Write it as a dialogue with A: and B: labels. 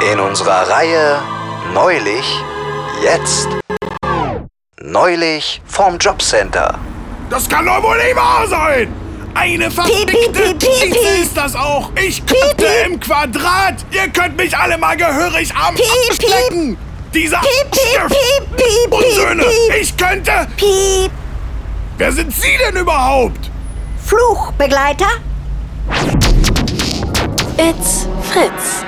A: In unserer Reihe Neulich, jetzt. Neulich vom Jobcenter.
B: Das kann doch wohl nicht wahr sein! Eine verfickte
C: Piep-Piep-Piep-Piep
B: ist das auch! Ich könnte im Quadrat! Ihr könnt mich alle mal gehörig am
C: Piep, piep.
B: Dieser
C: Piep, piep,
B: Stift!
C: piep, piep,
B: Und
C: piep,
B: Söhne,
C: piep.
B: ich könnte...
C: Piep.
B: Wer sind Sie denn überhaupt?
C: Fluchbegleiter?
D: It's Fritz.